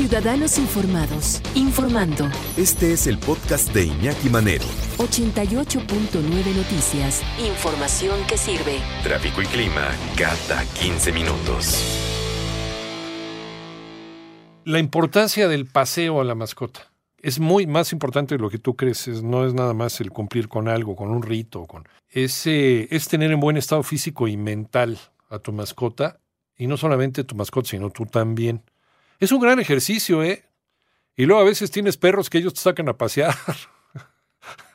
Ciudadanos Informados, informando. Este es el podcast de Iñaki Manero. 88.9 Noticias. Información que sirve. Tráfico y clima cada 15 minutos. La importancia del paseo a la mascota es muy más importante de lo que tú crees. no es nada más el cumplir con algo, con un rito. Con, es, es tener en buen estado físico y mental a tu mascota. Y no solamente tu mascota, sino tú también. Es un gran ejercicio, ¿eh? Y luego a veces tienes perros que ellos te sacan a pasear.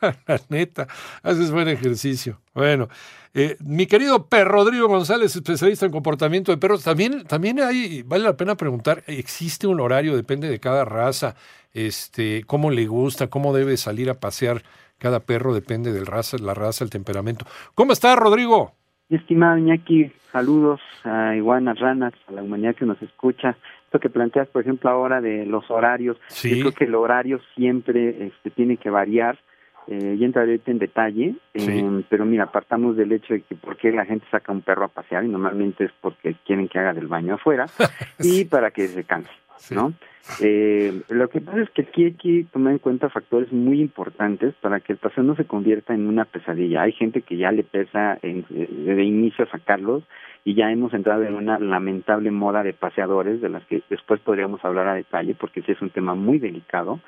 La neta, haces buen ejercicio. Bueno, eh, mi querido perro Rodrigo González, especialista en comportamiento de perros, también, también hay, vale la pena preguntar, ¿existe un horario? Depende de cada raza, este, cómo le gusta, cómo debe salir a pasear cada perro, depende de raza, la raza, el temperamento. ¿Cómo está, Rodrigo? Estimado Iñaki, saludos a iguanas, ranas, a la humanidad que nos escucha esto que planteas, por ejemplo, ahora de los horarios, yo creo que el horario siempre este, tiene que variar. Eh, y entraré en detalle, eh, pero mira, apartamos del hecho de que por qué la gente saca un perro a pasear y normalmente es porque quieren que haga del baño afuera y para que se canse, ¿no? Eh, lo que pasa es que aquí hay que tomar en cuenta factores muy importantes para que el paseo no se convierta en una pesadilla. Hay gente que ya le pesa en, de inicio sacarlos y ya hemos entrado en una lamentable moda de paseadores de las que después podríamos hablar a detalle porque ese es un tema muy delicado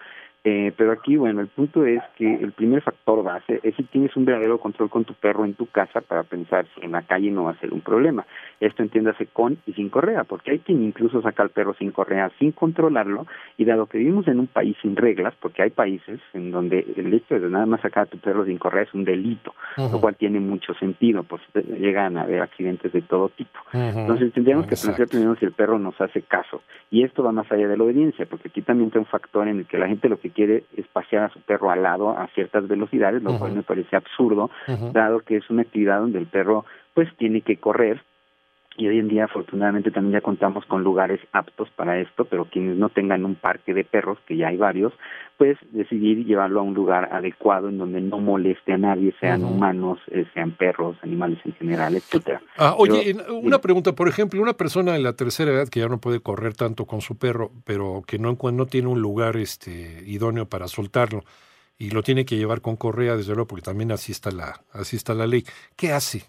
eh, pero aquí, bueno, el punto es que el primer factor base es si tienes un verdadero control con tu perro en tu casa para pensar si en la calle no va a ser un problema. Esto entiéndase con y sin correa, porque hay quien incluso saca al perro sin correa, sin controlarlo, y dado que vivimos en un país sin reglas, porque hay países en donde el hecho de nada más sacar a tu perro sin correa es un delito, lo cual tiene mucho sentido, pues llegan a haber accidentes de todo tipo. Entonces tendríamos que pensar primero si el perro nos hace caso, y esto va más allá de la obediencia, porque aquí también está un factor en el que la gente lo que quiere es pasear a su perro al lado a ciertas velocidades, lo cual me parece absurdo, dado que es una actividad donde el perro pues tiene que correr y hoy en día afortunadamente también ya contamos con lugares aptos para esto, pero quienes no tengan un parque de perros, que ya hay varios, pues decidir llevarlo a un lugar adecuado en donde no moleste a nadie, sean humanos, eh, sean perros, animales en general, etcétera. Ah, oye, una pregunta, por ejemplo, una persona de la tercera edad que ya no puede correr tanto con su perro, pero que no, no tiene un lugar este idóneo para soltarlo y lo tiene que llevar con correa, desde luego, porque también así está la, así está la ley. ¿Qué hace?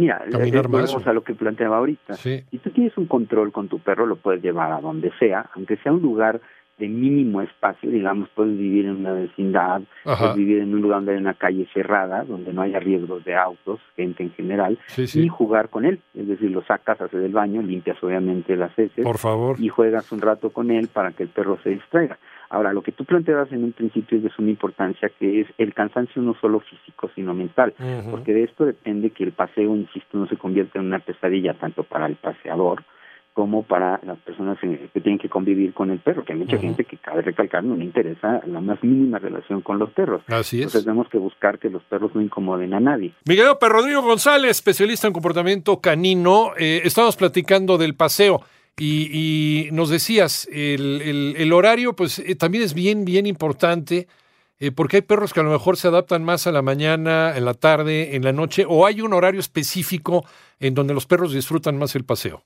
Mira, volvemos a lo que planteaba ahorita. Si tú tienes un control con tu perro, lo puedes llevar a donde sea, aunque sea un lugar de mínimo espacio, digamos, puedes vivir en una vecindad, puedes vivir en un lugar donde hay una calle cerrada, donde no haya riesgos de autos, gente en general, y jugar con él. Es decir, lo sacas, haces el baño, limpias obviamente las heces, Por favor. y juegas un rato con él para que el perro se distraiga. Ahora, lo que tú planteabas en un principio es de suma importancia, que es el cansancio no solo físico, sino mental, porque de esto depende que el paseo, insisto, no se convierta en una pesadilla tanto para el paseador como para las personas que tienen que convivir con el perro, que hay mucha gente que cabe recalcar no le interesa la más mínima relación con los perros. Así es. Entonces tenemos que buscar que los perros no incomoden a nadie. Miguel Perro Rodrigo González, especialista en comportamiento canino, eh, estamos platicando del paseo. Y, nos decías, el, el, horario pues eh, también es bien, bien importante, eh, porque hay perros que a lo mejor se adaptan más a la mañana, en la tarde, en la noche, o hay un horario específico en donde los perros disfrutan más el paseo.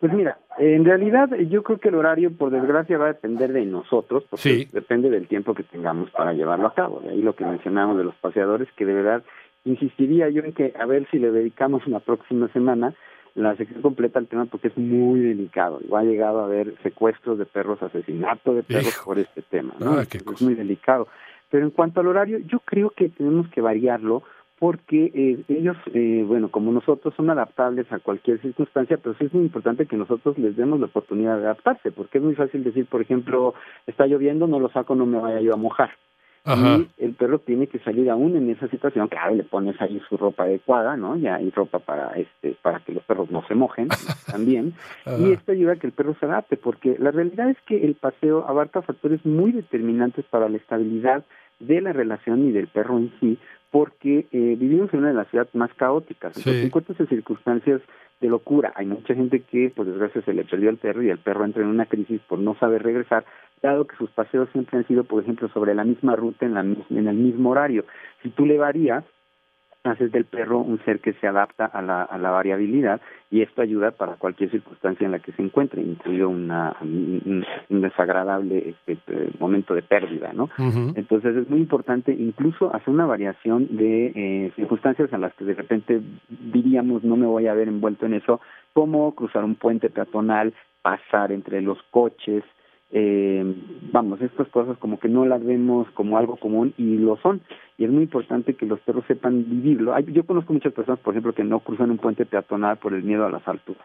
Pues mira, en realidad yo creo que el horario, por desgracia, va a depender de nosotros, porque depende del tiempo que tengamos para llevarlo a cabo. De ahí lo que mencionamos de los paseadores, que de verdad insistiría yo en que a ver si le dedicamos una próxima semana la sección completa el tema porque es muy delicado. ha llegado a haber secuestros de perros, asesinato de perros por este tema, ¿no? Ah, es muy delicado. Pero en cuanto al horario, yo creo que tenemos que variarlo porque eh, ellos, eh, bueno, como nosotros son adaptables a cualquier circunstancia, pero sí es muy importante que nosotros les demos la oportunidad de adaptarse, porque es muy fácil decir, por ejemplo, está lloviendo, no lo saco, no me vaya yo a mojar. Y el perro tiene que salir aún en esa situación, claro, le pones ahí su ropa adecuada, ¿no? Ya hay ropa para este para que los perros no se mojen también. Y esto ayuda a que el perro se adapte, porque la realidad es que el paseo abarca factores muy determinantes para la estabilidad de la relación y del perro en sí, porque eh, vivimos en una de las ciudades más caóticas. Entonces, encuentras en circunstancias de locura. Hay mucha gente que, por desgracia, se le perdió el perro y el perro entra en una crisis por no saber regresar, dado que sus paseos siempre han sido, por ejemplo, sobre la misma ruta en, la, en el mismo horario. Si tú le varías, haces del perro un ser que se adapta a la, a la variabilidad y esto ayuda para cualquier circunstancia en la que se encuentre, incluido una, un, desagradable este, momento de pérdida, ¿no? Entonces es muy importante incluso hacer una variación de eh, circunstancias en las que de repente diríamos no me voy a ver envuelto en eso, como cruzar un puente peatonal, pasar entre los coches, eh, vamos, estas cosas como que no las vemos como algo común y lo son. Y es muy importante que los perros sepan vivirlo. yo conozco muchas personas, por ejemplo, que no cruzan un puente peatonal por el miedo a las alturas.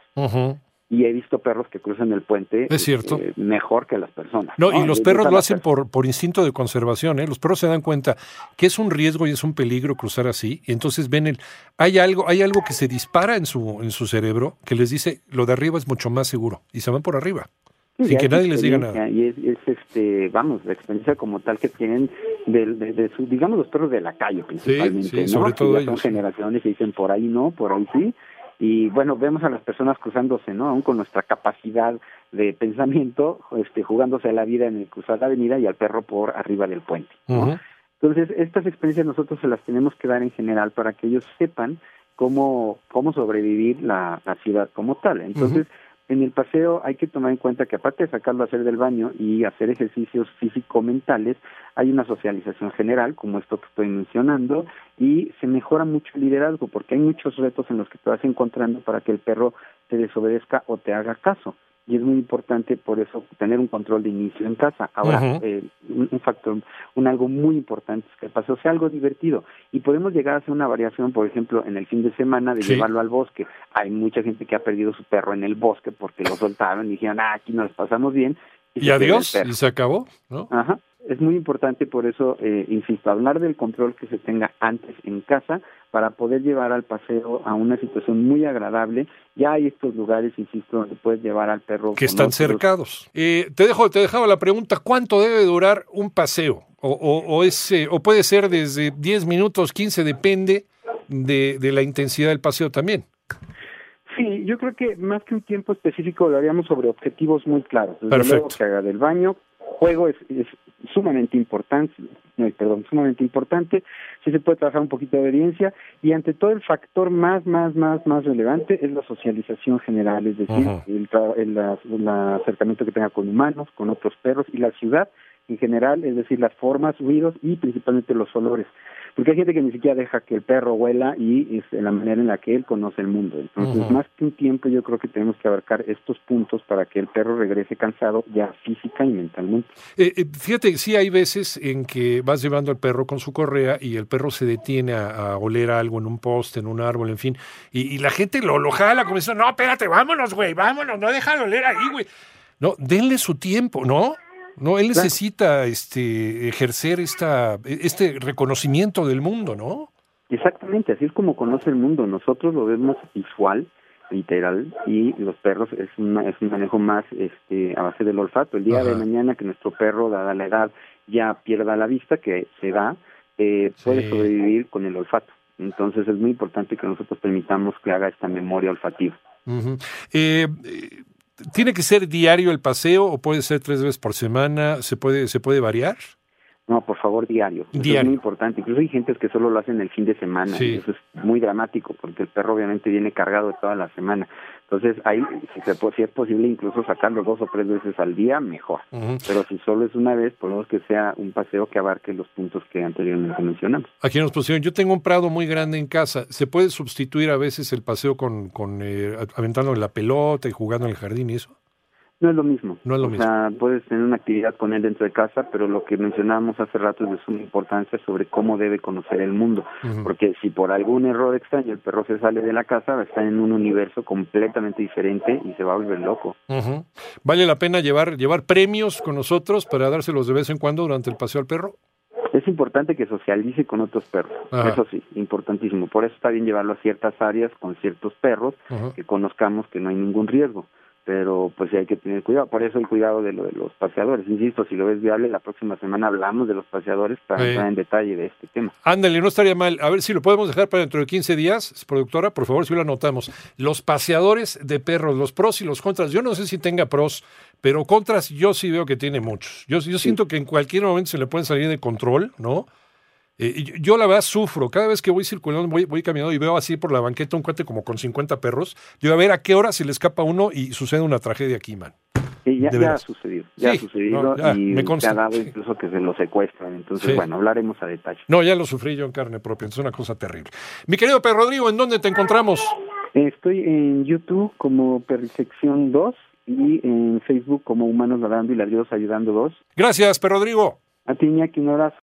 Y he visto perros que cruzan el puente es cierto. Eh, mejor que las personas. No, y los perros lo hacen por, por instinto de conservación. ¿eh? Los perros se dan cuenta que es un riesgo y es un peligro cruzar así. Y entonces ven el. Hay algo, hay algo que se dispara en su, en su cerebro que les dice lo de arriba es mucho más seguro. Y se van por arriba. Sin que nadie les diga nada. Y es, este, vamos, la experiencia como tal que tienen de, de, su, digamos, los perros de la calle principalmente, sí, sobre todo Son generaciones y dicen por ahí no, por ahí sí. Y bueno, vemos a las personas cruzándose, ¿no? Aún con nuestra capacidad de pensamiento, este, jugándose a la vida en el cruzar la avenida y al perro por arriba del puente, Entonces, estas experiencias nosotros se las tenemos que dar en general para que ellos sepan cómo, cómo sobrevivir la, la ciudad como tal. Entonces, en el paseo hay que tomar en cuenta que aparte de sacarlo a hacer del baño y hacer ejercicios físico-mentales, hay una socialización general, como esto que estoy mencionando, y se mejora mucho el liderazgo, porque hay muchos retos en los que te vas encontrando para que el perro te desobedezca o te haga caso y es muy importante por eso tener un control de inicio en casa. Ahora, eh, un, factor, un algo muy importante es que el paseo sea algo divertido y podemos llegar a hacer una variación, por ejemplo, en el fin de semana de llevarlo al bosque. Hay mucha gente que ha perdido su perro en el bosque porque lo soltaron y dijeron, ah, aquí nos pasamos bien. Y, adiós, y se acabó, ¿no? Ajá es muy importante por eso, eh, insisto, hablar del control que se tenga antes en casa para poder llevar al paseo a una situación muy agradable. Ya hay estos lugares, insisto, donde puedes llevar al perro. Que están cercados. Eh, te dejo, te dejaba la pregunta, ¿cuánto debe durar un paseo? O, o, o puede ser desde 10 minutos, 15, depende de, de la intensidad del paseo también. Sí, yo creo que más que un tiempo específico lo haríamos sobre objetivos muy claros. Desde Perfecto. Luego que haga del baño, juego es, es sumamente importante, perdón, sumamente importante, sí se puede trabajar un poquito de obediencia y ante todo el factor más, más, más, más relevante es la socialización general, es decir, el, el, el, acercamiento que tenga con humanos, con otros perros y la ciudad en general, es decir, las formas, ruidos y principalmente los olores porque hay gente que ni siquiera deja que el perro huela y es la manera en la que él conoce el mundo. Entonces, más que un tiempo, yo creo que tenemos que abarcar estos puntos para que el perro regrese cansado ya física y mentalmente. Eh, eh, fíjate, sí hay veces en que vas llevando al perro con su correa y el perro se detiene a, oler algo en un poste, en un árbol, en fin, y, la gente lo, lo jala como diciendo, no, espérate, vámonos, güey, vámonos, no déjalo oler ahí, güey. No, denle su tiempo, ¿no? No, él necesita este ejercer esta este reconocimiento del mundo, ¿no? Exactamente, así es como conoce el mundo. Nosotros lo vemos visual, literal, y los perros es un, es un manejo más este a base del olfato. El día de mañana que nuestro perro, dada la edad, ya pierda la vista, que se da, eh, puede sobrevivir con el olfato. Entonces es muy importante que nosotros permitamos que haga esta memoria olfativa. eh, ¿Tiene que ser diario el paseo o puede ser tres veces por semana? ¿Se puede, se puede variar? No, por favor, diario. diario. es muy importante. Incluso hay gentes que solo lo hacen el fin de semana. Y eso es muy dramático porque el perro obviamente viene cargado toda la semana. Entonces, ahí, si, se, si es posible incluso sacarlo dos o tres veces al día, mejor. Pero si solo es una vez, por lo menos que sea un paseo que abarque los puntos que anteriormente mencionamos. Aquí nos pusieron, yo tengo un prado muy grande en casa. ¿Se puede sustituir a veces el paseo con, con eh, aventando la pelota y jugando en el jardín y eso? No es lo mismo. No es lo o mismo. sea, puedes tener una actividad con él dentro de casa, pero lo que mencionábamos hace rato es de suma importancia sobre cómo debe conocer el mundo. Porque si por algún error extraño el perro se sale de la casa, va a estar en un universo completamente diferente y se va a volver loco. ¿Vale la pena llevar, llevar premios con nosotros para dárselos de vez en cuando durante el paseo al perro? Es importante que socialice con otros perros, eso sí, importantísimo. Por eso está bien llevarlo a ciertas áreas con ciertos perros que conozcamos que no hay ningún riesgo pero pues sí hay que tener cuidado, por eso el cuidado de, lo de los paseadores. Insisto, si lo ves viable, la próxima semana hablamos de los paseadores para entrar en detalle de este tema. Ándale, no estaría mal. A ver si lo podemos dejar para dentro de 15 días, productora, por favor, si lo anotamos. Los paseadores de perros, los pros y los contras. Yo no sé si tenga pros, pero contras yo sí veo que tiene muchos. Yo, yo siento que en cualquier momento se le pueden salir de control, ¿no? Eh, yo, la verdad sufro. Cada vez que voy circulando, voy, voy, caminando y veo así por la banqueta un cuate como con 50 perros, yo a ver a qué hora se le escapa uno y sucede una tragedia aquí, man. ya, ya, ha sucedido, ya ha sucedido y me consta. ha dado incluso que se lo secuestran. Entonces, bueno, hablaremos a detalle. No, ya lo sufrí yo en carne propia, es una cosa terrible. Mi querido Pedro Rodrigo, ¿en dónde te encontramos? Estoy en YouTube como Perrisección 2 y en Facebook como Humanos Nadando y Ladridos Ayudando 2. Gracias, Pedro Rodrigo. A ti, Iñaki, un abrazo.